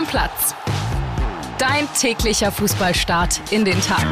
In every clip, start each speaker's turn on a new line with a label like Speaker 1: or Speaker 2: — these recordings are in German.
Speaker 1: Stammplatz. Dein täglicher Fußballstart in den Tag.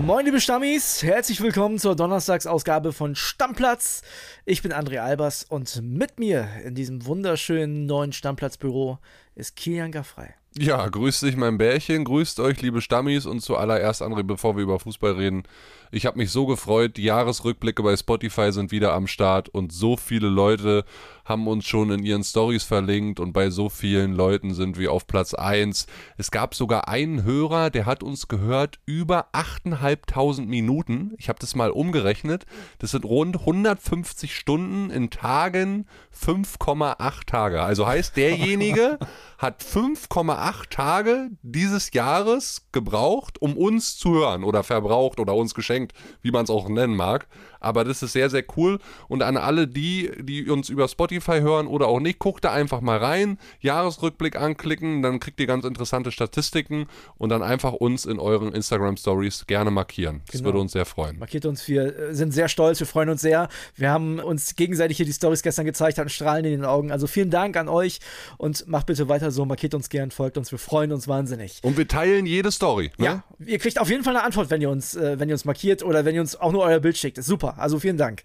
Speaker 2: Moin liebe Stammis, herzlich willkommen zur Donnerstagsausgabe von Stammplatz. Ich bin André Albers und mit mir in diesem wunderschönen neuen Stammplatzbüro ist Kilian Gaffrey.
Speaker 3: Ja, grüßt dich mein Bärchen, grüßt euch liebe Stammis und zuallererst André, bevor wir über Fußball reden. Ich habe mich so gefreut, die Jahresrückblicke bei Spotify sind wieder am Start und so viele Leute haben uns schon in ihren Stories verlinkt und bei so vielen Leuten sind wir auf Platz 1. Es gab sogar einen Hörer, der hat uns gehört über 8.500 Minuten. Ich habe das mal umgerechnet. Das sind rund 150 Stunden in Tagen, 5,8 Tage. Also heißt, derjenige hat 5,8 Tage dieses Jahres gebraucht, um uns zu hören oder verbraucht oder uns geschenkt, wie man es auch nennen mag. Aber das ist sehr, sehr cool. Und an alle die, die uns über Spotify hören oder auch nicht, guckt da einfach mal rein, Jahresrückblick anklicken, dann kriegt ihr ganz interessante Statistiken und dann einfach uns in euren Instagram Stories gerne markieren. Das
Speaker 2: Genau.
Speaker 3: würde uns sehr freuen.
Speaker 2: Markiert uns, wir äh, sind sehr stolz, wir freuen uns sehr. Wir haben uns gegenseitig hier die Stories gestern gezeigt, hatten Strahlen in den Augen. Also vielen Dank an euch und macht bitte weiter so, markiert uns gern, folgt uns, wir freuen uns wahnsinnig.
Speaker 3: Und wir teilen jede Story. Ne?
Speaker 2: Ja, ihr kriegt auf jeden Fall eine Antwort, wenn ihr uns, äh, wenn ihr uns markiert oder wenn ihr uns auch nur euer Bild schickt. Ist super. Also vielen Dank.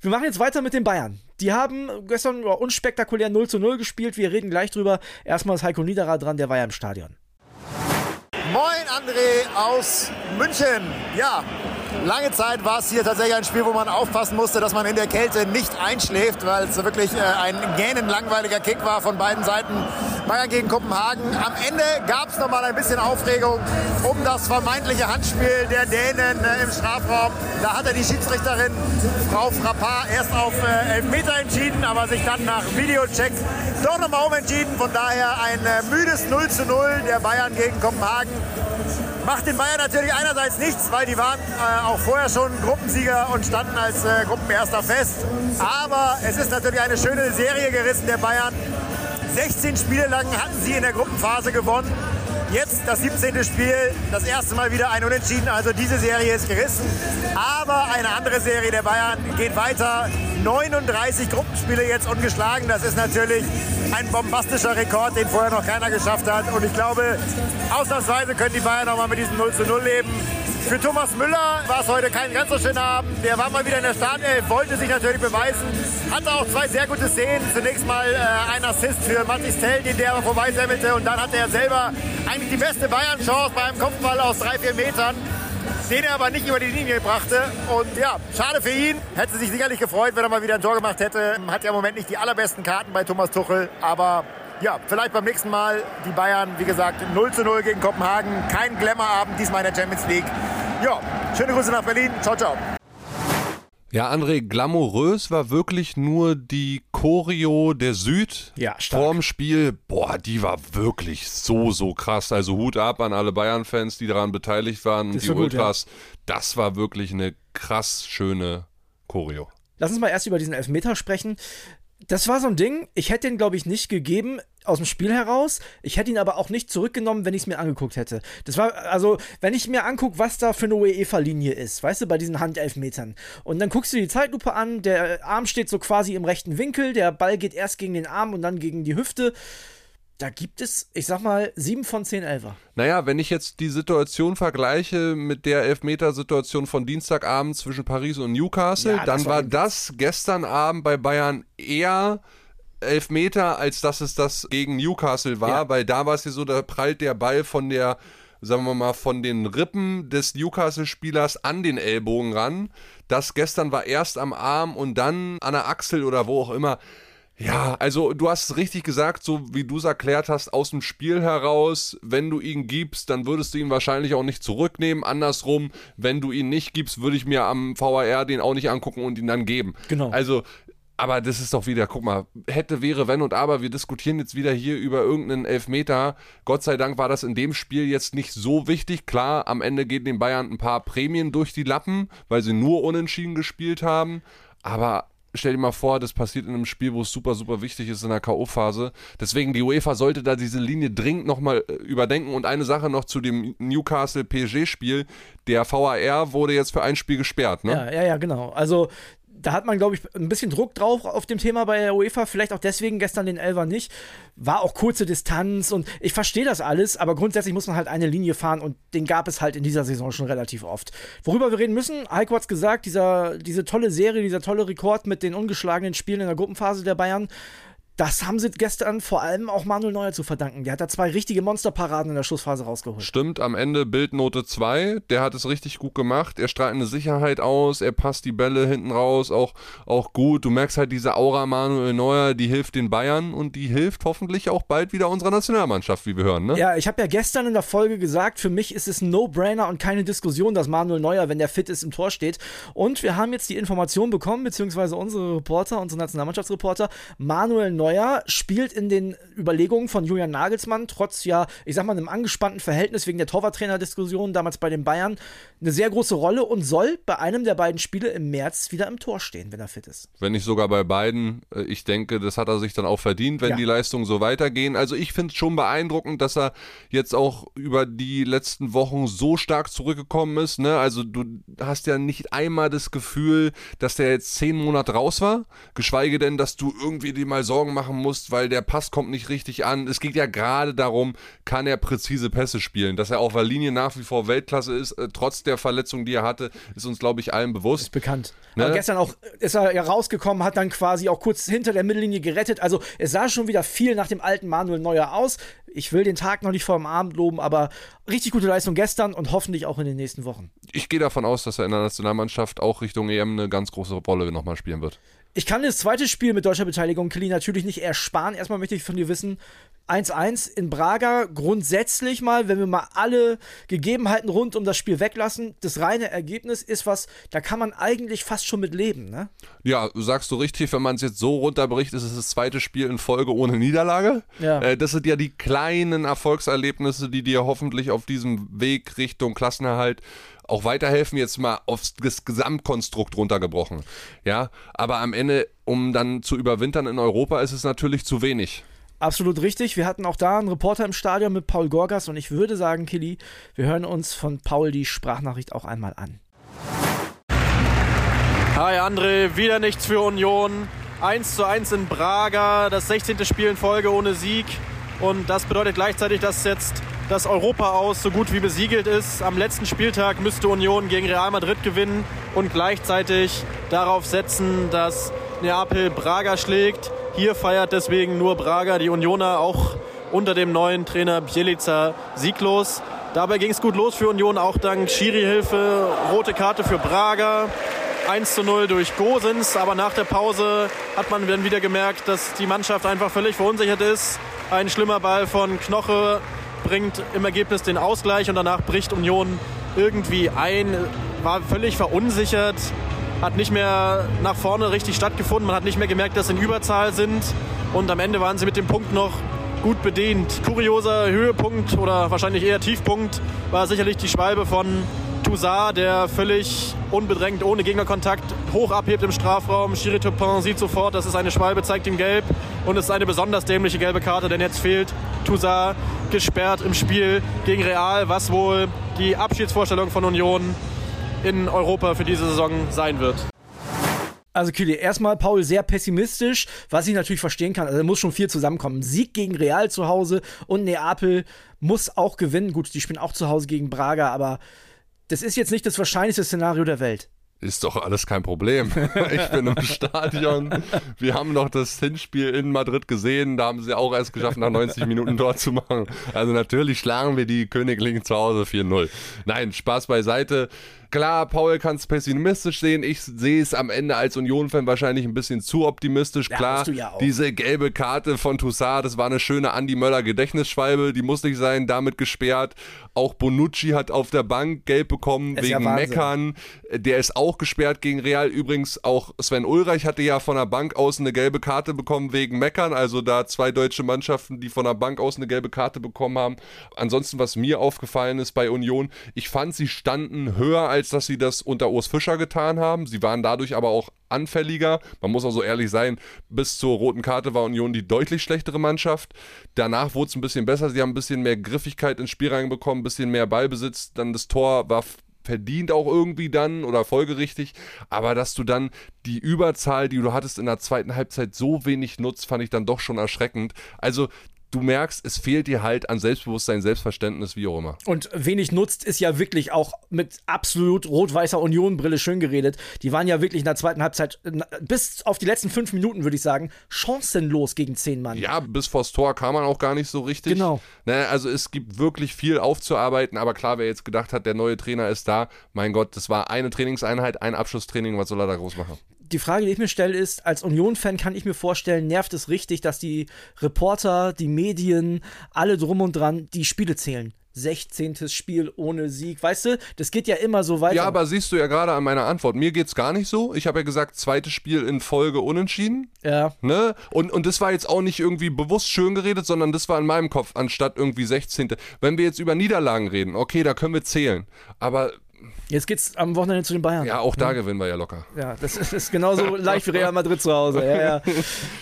Speaker 2: Wir machen jetzt weiter mit den Bayern. Die haben gestern unspektakulär 0 zu 0 gespielt. Wir reden gleich drüber. Erstmal ist Heiko Niederer dran, der war ja im Stadion.
Speaker 4: Moin André aus München. Ja, lange Zeit war es hier tatsächlich ein Spiel, wo man aufpassen musste, dass man in der Kälte nicht einschläft, weil es wirklich äh, ein gähnend langweiliger Kick war von beiden Seiten. Bayern gegen Kopenhagen. Am Ende gab es noch mal ein bisschen Aufregung um das vermeintliche Handspiel der Dänen äh, im Strafraum. Da hatte die Schiedsrichterin Frau Frappard erst auf äh, Elfmeter entschieden, aber sich dann nach Videocheck doch nochmal umentschieden. Von daher ein müdes 0 zu 0 der Bayern gegen Kopenhagen. Macht den Bayern natürlich einerseits nichts, weil die waren äh, auch vorher schon Gruppensieger und standen als äh, Gruppenerster fest. Aber es ist natürlich eine schöne Serie gerissen der Bayern. 16 Spiele lang hatten sie in der Gruppenphase gewonnen. Jetzt das 17. Spiel, das erste Mal wieder ein Unentschieden. Also diese Serie ist gerissen. Aber eine andere Serie der Bayern geht weiter. 39 Gruppenspiele jetzt ungeschlagen. Das ist natürlich ein bombastischer Rekord, den vorher noch keiner geschafft hat. Und ich glaube, ausnahmsweise können die Bayern auch mal mit diesem 0 zu 0 leben. Für Thomas Müller war es heute kein ganz so schöner Abend. Der war mal wieder in der Startelf, wollte sich natürlich beweisen. Hatte auch zwei sehr gute Szenen. Zunächst mal äh, ein Assist für Mathis Tell, den der aber vorbeisemmelte. Und dann hatte er selber eigentlich die beste Bayern-Chance bei einem Kopfball aus drei, vier Metern. Den er aber nicht über die Linie brachte. Und ja, schade für ihn. Hätte sich sicherlich gefreut, wenn er mal wieder ein Tor gemacht hätte. Hat ja im Moment nicht die allerbesten Karten bei Thomas Tuchel. Aber ja, vielleicht beim nächsten Mal die Bayern, wie gesagt, 0 zu 0 gegen Kopenhagen. Kein Glamour-Abend diesmal in der Champions League. Ja, schöne Grüße nach Berlin. Ciao, ciao.
Speaker 3: Ja, André, glamourös war wirklich nur die Choreo der Süd
Speaker 2: Ja, stark.
Speaker 3: vorm Spiel. Boah, die war wirklich so, so krass. Also Hut ab an alle Bayern-Fans, die daran beteiligt waren
Speaker 2: Das
Speaker 3: die
Speaker 2: war gut,
Speaker 3: Ultras. Das war wirklich eine krass schöne Choreo.
Speaker 2: Lass uns mal erst über diesen Elfmeter sprechen. Das war so ein Ding, ich hätte ihn, glaube ich, nicht gegeben aus dem Spiel heraus. Ich hätte ihn aber auch nicht zurückgenommen, wenn ich es mir angeguckt hätte. Das war, also, wenn ich mir angucke, was da für eine UEFA-Linie ist, weißt du, bei diesen Handelfmetern. Und dann guckst du die Zeitlupe an, der Arm steht so quasi im rechten Winkel, der Ball geht erst gegen den Arm und dann gegen die Hüfte. Da gibt es, ich sag mal, sieben von zehn Elfer.
Speaker 3: Naja, wenn ich jetzt die Situation vergleiche mit der Elfmetersituation von Dienstagabend zwischen Paris und Newcastle,
Speaker 2: Ja,
Speaker 3: dann
Speaker 2: war
Speaker 3: war das gestern Abend bei Bayern eher Elfmeter, als dass es das gegen Newcastle war,
Speaker 2: Ja.
Speaker 3: weil da war es ja so, da prallt der Ball von der, sagen wir mal, von den Rippen des Newcastle-Spielers an den Ellbogen ran. Das gestern war erst am Arm und dann an der Achsel oder wo auch immer. Ja, also du hast es richtig gesagt, so wie du es erklärt hast, aus dem Spiel heraus, wenn du ihn gibst, dann würdest du ihn wahrscheinlich auch nicht zurücknehmen. Andersrum, wenn du ihn nicht gibst, würde ich mir am VAR den auch nicht angucken und ihn dann geben.
Speaker 2: Genau.
Speaker 3: Also, aber das ist doch wieder, guck mal, hätte, wäre, wenn und aber, wir diskutieren jetzt wieder hier über irgendeinen Elfmeter. Gott sei Dank war das in dem Spiel jetzt nicht so wichtig. Klar, am Ende gehen den Bayern ein paar Prämien durch die Lappen, weil sie nur unentschieden gespielt haben. Aber stell dir mal vor, das passiert in einem Spiel, wo es super, super wichtig ist in der K.O.-Phase. Deswegen, die UEFA sollte da diese Linie dringend nochmal überdenken. Und eine Sache noch zu dem Newcastle-PSG-Spiel. Der VAR wurde jetzt für ein Spiel gesperrt, ne?
Speaker 2: Ja, ja, ja, genau. Also da hat man, glaube ich, ein bisschen Druck drauf auf dem Thema bei der UEFA. Vielleicht auch deswegen gestern den Elfer nicht. War auch kurze Distanz und ich verstehe das alles, aber grundsätzlich muss man halt eine Linie fahren und den gab es halt in dieser Saison schon relativ oft. Worüber wir reden müssen, Heiko hat es gesagt, dieser, diese tolle Serie, dieser tolle Rekord mit den ungeschlagenen Spielen in der Gruppenphase der Bayern das haben sie gestern vor allem auch Manuel Neuer zu verdanken. Der hat da zwei richtige Monsterparaden in der Schlussphase rausgeholt.
Speaker 3: Stimmt, am Ende Bildnote 2. Der hat es richtig gut gemacht. Er strahlt eine Sicherheit aus, er passt die Bälle hinten raus, auch, auch gut. Du merkst halt diese Aura Manuel Neuer, die hilft den Bayern und die hilft hoffentlich auch bald wieder unserer Nationalmannschaft, wie wir hören. Ne?
Speaker 2: Ja, ich habe ja gestern in der Folge gesagt, für mich ist es ein No-Brainer und keine Diskussion, dass Manuel Neuer, wenn der fit ist, im Tor steht. Und wir haben jetzt die Information bekommen, beziehungsweise unsere Reporter, unsere Nationalmannschaftsreporter, Manuel Neuer Neuer spielt in den Überlegungen von Julian Nagelsmann, trotz ja, ich sag mal, einem angespannten Verhältnis wegen der Torwarttrainer-Diskussion damals bei den Bayern, eine sehr große Rolle und soll bei einem der beiden Spiele im März wieder im Tor stehen, wenn er fit ist.
Speaker 3: Wenn nicht sogar bei beiden. Äh, ich denke, das hat er sich dann auch verdient, wenn ja. die Leistungen so weitergehen. Also ich finde es schon beeindruckend, dass er jetzt auch über die letzten Wochen so stark zurückgekommen ist. Ne? Also du hast ja nicht einmal das Gefühl, dass der jetzt zehn Monate raus war, geschweige denn, dass du irgendwie dir mal Sorgen machen musst, weil der Pass kommt nicht richtig an. Es geht ja gerade darum, kann er präzise Pässe spielen. Dass er auf der Linie nach wie vor Weltklasse ist, äh, trotz der Verletzung, die er hatte, ist uns, glaube ich, allen bewusst.
Speaker 2: Ist bekannt. Ne? Aber gestern auch ist er ja rausgekommen, hat dann quasi auch kurz hinter der Mittellinie gerettet. Also es sah schon wieder viel nach dem alten Manuel Neuer aus. Ich will den Tag noch nicht vor dem Abend loben, aber richtig gute Leistung gestern und hoffentlich auch in den nächsten Wochen.
Speaker 3: Ich gehe davon aus, dass er in der Nationalmannschaft auch Richtung EM eine ganz große Rolle nochmal spielen wird.
Speaker 2: Ich kann das zweite Spiel mit deutscher Beteiligung, Kelly, natürlich nicht ersparen. Erstmal möchte ich von dir wissen, 1-1 in Braga, grundsätzlich mal, wenn wir mal alle Gegebenheiten rund um das Spiel weglassen, das reine Ergebnis ist was, da kann man eigentlich fast schon mit leben, ne?
Speaker 3: Ja, sagst du richtig, wenn man es jetzt so runterbricht, ist es das zweite Spiel in Folge ohne Niederlage. Ja. Äh, das sind ja die kleinen Erfolgserlebnisse, die dir hoffentlich auf diesem Weg Richtung Klassenerhalt auch weiterhelfen, jetzt mal aufs das Gesamtkonstrukt runtergebrochen. Ja, aber am Ende, um dann zu überwintern in Europa, ist es natürlich zu wenig.
Speaker 2: Absolut richtig. Wir hatten auch da einen Reporter im Stadion mit Paul Gorgas und ich würde sagen, Killy, wir hören uns von Paul die Sprachnachricht auch einmal an.
Speaker 5: Hi André, wieder nichts für Union. 1 zu 1 in Braga, das 16. Spiel in Folge ohne Sieg. Und das bedeutet gleichzeitig, dass jetzt das Europa aus so gut wie besiegelt ist. Am letzten Spieltag müsste Union gegen Real Madrid gewinnen und gleichzeitig darauf setzen, dass Neapel Braga schlägt. Hier feiert deswegen nur Braga, die Unioner auch unter dem neuen Trainer Bielica sieglos. Dabei ging es gut los für Union, auch dank Schiri-Hilfe, rote Karte für Braga. 1 zu 0 durch Gosens, aber nach der Pause hat man dann wieder gemerkt, dass die Mannschaft einfach völlig verunsichert ist. Ein schlimmer Ball von Knoche bringt im Ergebnis den Ausgleich und danach bricht Union irgendwie ein, war völlig verunsichert, hat nicht mehr nach vorne richtig stattgefunden, man hat nicht mehr gemerkt, dass sie in Überzahl sind und am Ende waren sie mit dem Punkt noch gut bedient. Kurioser Höhepunkt oder wahrscheinlich eher Tiefpunkt war sicherlich die Schwalbe von Toussaint, der völlig unbedrängt, ohne Gegnerkontakt, hoch abhebt im Strafraum. Chiri Topin sieht sofort, das ist eine Schwalbe, zeigt ihm gelb. Und es ist eine besonders dämliche gelbe Karte, denn jetzt fehlt Toussaint gesperrt im Spiel gegen Real, was wohl die Abschiedsvorstellung von Union in Europa für diese Saison sein wird.
Speaker 2: Also Kühle, erstmal Paul sehr pessimistisch, was ich natürlich verstehen kann. Also muss schon viel zusammenkommen. Sieg gegen Real zu Hause und Neapel muss auch gewinnen. Gut, die spielen auch zu Hause gegen Braga, aber das ist jetzt nicht das wahrscheinlichste Szenario der Welt.
Speaker 3: Ist doch alles kein Problem. Ich bin im Stadion. Wir haben noch das Hinspiel in Madrid gesehen. Da haben sie auch erst geschafft, nach 90 Minuten dort zu machen. Also natürlich schlagen wir die Königlichen zu Hause 4-0. Nein, Spaß beiseite. Klar, Paul kann es pessimistisch sehen. Ich sehe es am Ende als Union-Fan wahrscheinlich ein bisschen zu optimistisch. Ja, Klar, ja diese gelbe Karte von Toussaint, das war eine schöne Andy Möller Gedächtnisschwalbe, die muss nicht sein, damit gesperrt. Auch Bonucci hat auf der Bank gelb bekommen wegen ja Meckern. Der ist auch gesperrt gegen Real. Übrigens auch Sven Ulreich hatte ja von der Bank aus eine gelbe Karte bekommen wegen Meckern. Also da zwei deutsche Mannschaften, die von der Bank aus eine gelbe Karte bekommen haben. Ansonsten, was mir aufgefallen ist bei Union, ich fand, sie standen höher als als dass sie das unter Urs Fischer getan haben. Sie waren dadurch aber auch anfälliger. Man muss auch so ehrlich sein, bis zur roten Karte war Union die deutlich schlechtere Mannschaft. Danach wurde es ein bisschen besser. Sie haben ein bisschen mehr Griffigkeit ins Spiel reinbekommen, ein bisschen mehr Ballbesitz. Dann das Tor war verdient auch irgendwie dann oder folgerichtig, aber dass du dann die Überzahl, die du hattest in der zweiten Halbzeit so wenig nutzt, fand ich dann doch schon erschreckend. Also du merkst, es fehlt dir halt an Selbstbewusstsein, Selbstverständnis, wie auch immer.
Speaker 2: Und wenig nutzt ist ja wirklich auch mit absolut rot-weißer Union-Brille schön geredet. Die waren ja wirklich in der zweiten Halbzeit bis auf die letzten fünf Minuten, würde ich sagen, chancenlos gegen zehn Mann.
Speaker 3: Ja, bis vors Tor kam man auch gar nicht so richtig.
Speaker 2: Genau.
Speaker 3: Ne, also es gibt wirklich viel aufzuarbeiten, aber klar, wer jetzt gedacht hat, der neue Trainer ist da, mein Gott, das war eine Trainingseinheit, ein Abschlusstraining, was soll er da groß machen?
Speaker 2: Die Frage, die ich mir stelle, ist, als Union-Fan kann ich mir vorstellen, nervt es richtig, dass die Reporter, die Medien, alle drum und dran die Spiele zählen. 16. Spiel ohne Sieg. Weißt du, das geht ja immer so weiter.
Speaker 3: Ja, aber siehst du ja gerade an meiner Antwort. Mir geht's gar nicht so. Ich habe ja gesagt, zweites Spiel in Folge unentschieden.
Speaker 2: Ja.
Speaker 3: Ne? Und, und das war jetzt auch nicht irgendwie bewusst schön geredet, sondern das war in meinem Kopf, anstatt irgendwie 16. Wenn wir jetzt über Niederlagen reden, okay, da können wir zählen. Aber
Speaker 2: Jetzt geht's am Wochenende zu den Bayern.
Speaker 3: Ja, auch da ja. gewinnen wir ja locker.
Speaker 2: Ja, das ist, ist genauso leicht wie Real Madrid zu Hause. Ja, ja.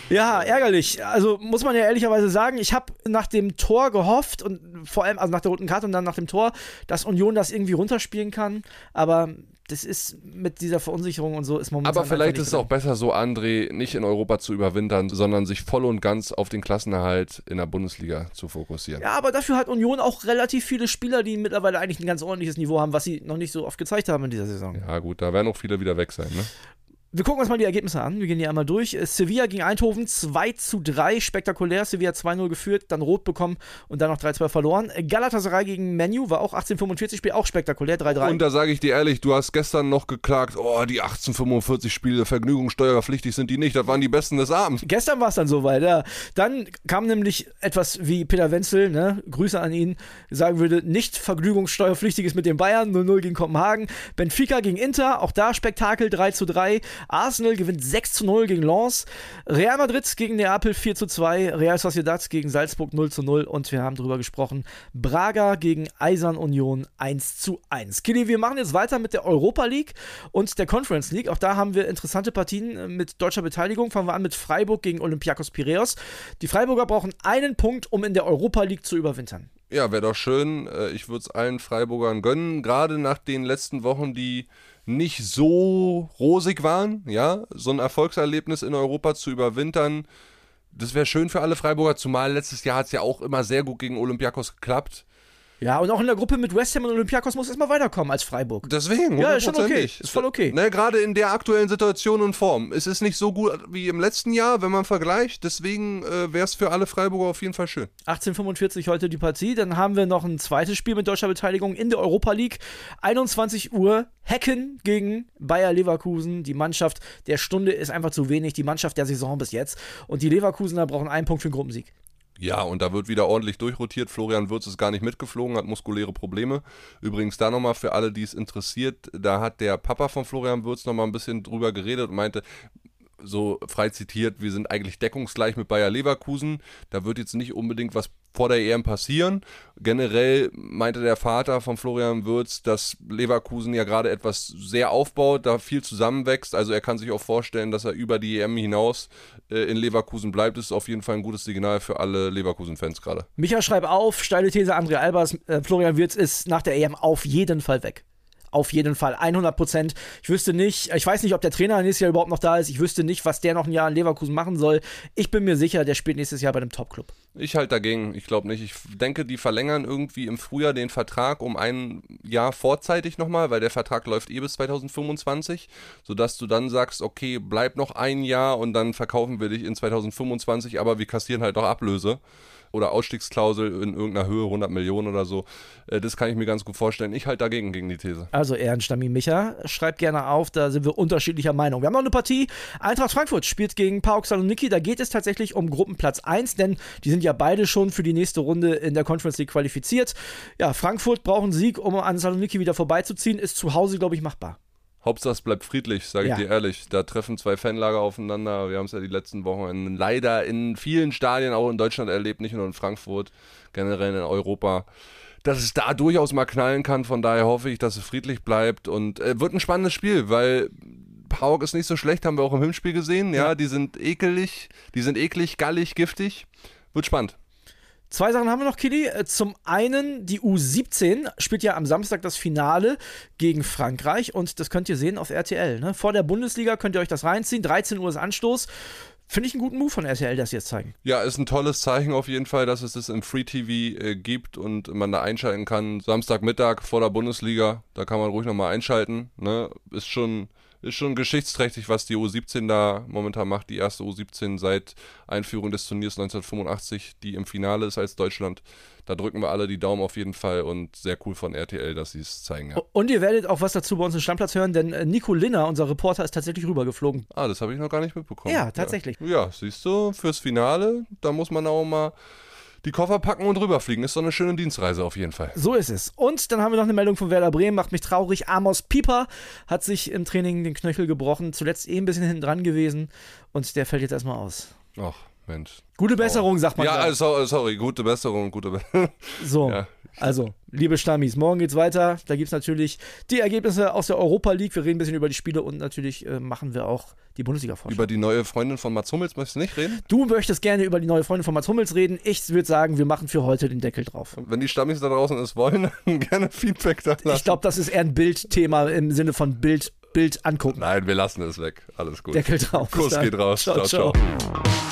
Speaker 2: ja, ärgerlich. Also muss man ja ehrlicherweise sagen, ich habe nach dem Tor gehofft und vor allem, also nach der roten Karte und dann nach dem Tor, dass Union das irgendwie runterspielen kann. Aber das ist mit dieser Verunsicherung und so ist momentan.
Speaker 3: Aber vielleicht ist es auch besser so, André, nicht in Europa zu überwintern, sondern sich voll und ganz auf den Klassenerhalt in der Bundesliga zu fokussieren.
Speaker 2: Ja, aber dafür hat Union auch relativ viele Spieler, die mittlerweile eigentlich ein ganz ordentliches Niveau haben, was sie noch nicht so oft gezeigt haben in dieser Saison.
Speaker 3: Ja, gut, da werden auch viele wieder weg sein, ne?
Speaker 2: Wir gucken uns mal die Ergebnisse an. Wir gehen hier einmal durch. Sevilla gegen Eindhoven 2 zu 3, spektakulär. Sevilla 2-0 geführt, dann rot bekommen und dann noch 3-2 verloren. Galatasaray gegen Menu war auch 1845 Spiel, auch spektakulär, 3-3.
Speaker 3: Und da sage ich dir ehrlich, du hast gestern noch geklagt, oh, die 1845 Spiele, vergnügungssteuerpflichtig sind die nicht, das waren die besten des Abends.
Speaker 2: Gestern war es dann soweit, ja. Dann kam nämlich etwas wie Peter Wenzel, ne, Grüße an ihn, sagen würde, nicht vergnügungssteuerpflichtiges mit den Bayern, 0-0 gegen Kopenhagen. Benfica gegen Inter, auch da Spektakel, 3 zu 3. Arsenal gewinnt 6 zu 0 gegen Lens. Real Madrid gegen Neapel 4 zu 2. Real Sociedad gegen Salzburg 0 zu 0. Und wir haben darüber gesprochen. Braga gegen Eisern Union 1 zu 1. Kili, wir machen jetzt weiter mit der Europa League und der Conference League. Auch da haben wir interessante Partien äh, mit deutscher Beteiligung. Fangen wir an mit Freiburg gegen Olympiakos Piraeus. Die Freiburger brauchen einen Punkt, um in der Europa League zu überwintern.
Speaker 3: Ja, wäre doch schön. Äh, ich würde es allen Freiburgern gönnen. Gerade nach den letzten Wochen, die nicht so rosig waren, ja, so ein Erfolgserlebnis in Europa zu überwintern, das wäre schön für alle Freiburger, zumal letztes Jahr hat es ja auch immer sehr gut gegen Olympiakos geklappt.
Speaker 2: Ja, und auch in der Gruppe mit West Ham und Olympiakos muss erstmal weiterkommen als Freiburg.
Speaker 3: Deswegen,
Speaker 2: ja, ist schon okay. Ist voll okay.
Speaker 3: Ne, Gerade in der aktuellen Situation und Form. Es ist nicht so gut wie im letzten Jahr, wenn man vergleicht. Deswegen äh, wäre es für alle Freiburger auf jeden Fall schön.
Speaker 2: 1845 heute die Partie. Dann haben wir noch ein zweites Spiel mit deutscher Beteiligung in der Europa League. 21 Uhr. Hecken gegen Bayer Leverkusen. Die Mannschaft der Stunde ist einfach zu wenig. Die Mannschaft der Saison bis jetzt. Und die Leverkusener brauchen einen Punkt für den Gruppensieg.
Speaker 3: Ja, und da wird wieder ordentlich durchrotiert. Florian Würz ist gar nicht mitgeflogen, hat muskuläre Probleme. Übrigens da nochmal für alle, die es interessiert, da hat der Papa von Florian Würz nochmal ein bisschen drüber geredet und meinte, so frei zitiert, wir sind eigentlich deckungsgleich mit Bayer Leverkusen. Da wird jetzt nicht unbedingt was vor der EM passieren. Generell meinte der Vater von Florian Würz, dass Leverkusen ja gerade etwas sehr aufbaut, da viel zusammenwächst. Also er kann sich auch vorstellen, dass er über die EM hinaus äh, in Leverkusen bleibt. Das ist auf jeden Fall ein gutes Signal für alle Leverkusen-Fans gerade.
Speaker 2: Micha, schreib auf, steile These, André Albers, äh, Florian Würz ist nach der EM auf jeden Fall weg auf jeden Fall 100 Prozent. Ich wüsste nicht, ich weiß nicht, ob der Trainer nächstes Jahr überhaupt noch da ist. Ich wüsste nicht, was der noch ein Jahr in Leverkusen machen soll. Ich bin mir sicher, der spielt nächstes Jahr bei einem Top-Club.
Speaker 3: Ich halte dagegen. Ich glaube nicht. Ich denke, die verlängern irgendwie im Frühjahr den Vertrag um ein Jahr vorzeitig nochmal, weil der Vertrag läuft eh bis 2025, sodass du dann sagst, okay, bleib noch ein Jahr und dann verkaufen wir dich in 2025, aber wir kassieren halt auch Ablöse oder Ausstiegsklausel in irgendeiner Höhe, 100 Millionen oder so. Äh, das kann ich mir ganz gut vorstellen. Ich halte dagegen gegen die These.
Speaker 2: Also Ehrenstami Micha, schreibt gerne auf, da sind wir unterschiedlicher Meinung. Wir haben noch eine Partie. Eintracht Frankfurt spielt gegen PAOK Saloniki. Da geht es tatsächlich um Gruppenplatz 1, denn die sind ja beide schon für die nächste Runde in der Conference League qualifiziert. Ja, Frankfurt braucht einen Sieg, um an Saloniki wieder vorbeizuziehen. Ist zu Hause, glaube ich, machbar.
Speaker 3: Hauptsache es bleibt friedlich, sage ich ja. dir ehrlich. Da treffen zwei Fanlager aufeinander. Wir haben es ja die letzten Wochen leider in vielen Stadien auch in Deutschland erlebt, nicht nur in Frankfurt, generell in Europa. Dass es da durchaus mal knallen kann, von daher hoffe ich, dass es friedlich bleibt und äh, wird ein spannendes Spiel, weil Pauk ist nicht so schlecht, haben wir auch im Hinspiel gesehen. Ja, ja, die sind ekelig, die sind eklig, gallig, giftig. Wird spannend.
Speaker 2: Zwei Sachen haben wir noch, Kili. Äh, zum einen, die U17 spielt ja am Samstag das Finale gegen Frankreich und das könnt ihr sehen auf RTL. Ne? Vor der Bundesliga könnt ihr euch das reinziehen. 13 Uhr ist Anstoß. Finde ich einen guten Move von RTL, dass sie jetzt zeigen.
Speaker 3: Ja, ist ein tolles Zeichen auf jeden Fall, dass es das im Free TV äh, gibt und man da einschalten kann. Samstagmittag vor der Bundesliga, da kann man ruhig nochmal einschalten. Ne? Ist schon ist schon geschichtsträchtig, was die U17 da momentan macht. Die erste U17 seit Einführung des Turniers 1985, die im Finale ist als Deutschland. Da drücken wir alle die Daumen auf jeden Fall und sehr cool von RTL, dass sie es zeigen. Ja.
Speaker 2: Und ihr werdet auch was dazu bei uns im Stammplatz hören, denn äh, Nico Linner, unser Reporter, ist tatsächlich rübergeflogen.
Speaker 3: Ah, das habe ich noch gar nicht mitbekommen.
Speaker 2: Ja, tatsächlich.
Speaker 3: Ja. ja, siehst du, fürs Finale, da muss man auch mal die Koffer packen und rüberfliegen. Ist doch eine schöne Dienstreise auf jeden Fall.
Speaker 2: So ist es. Und dann haben wir noch eine Meldung von Werder Bremen, macht mich traurig. Amos Pieper hat sich im Training den Knöchel gebrochen, zuletzt eh ein bisschen hinten dran gewesen und der fällt jetzt erstmal aus.
Speaker 3: Ach, Mensch.
Speaker 2: Gute Besserung, sagt man.
Speaker 3: Ja, also, sorry, gute Besserung, gute Besserung.
Speaker 2: So, ja. also, liebe Stammis, morgen geht's weiter. Da gibt es natürlich die Ergebnisse aus der Europa League. Wir reden ein bisschen über die Spiele und natürlich äh, machen wir auch die bundesliga vorschau
Speaker 3: Über die neue Freundin von Mats Hummels möchtest du nicht reden?
Speaker 2: Du möchtest gerne über die neue Freundin von Mats Hummels reden. Ich würde sagen, wir machen für heute den Deckel drauf.
Speaker 3: Wenn die Stammis da draußen es wollen, dann gerne Feedback da lassen.
Speaker 2: Ich glaube, das ist eher ein Bildthema im Sinne von Bild, Bild angucken.
Speaker 3: Nein, wir lassen es weg. Alles gut.
Speaker 2: Deckel drauf.
Speaker 3: Kuss geht raus. ciao. ciao. ciao.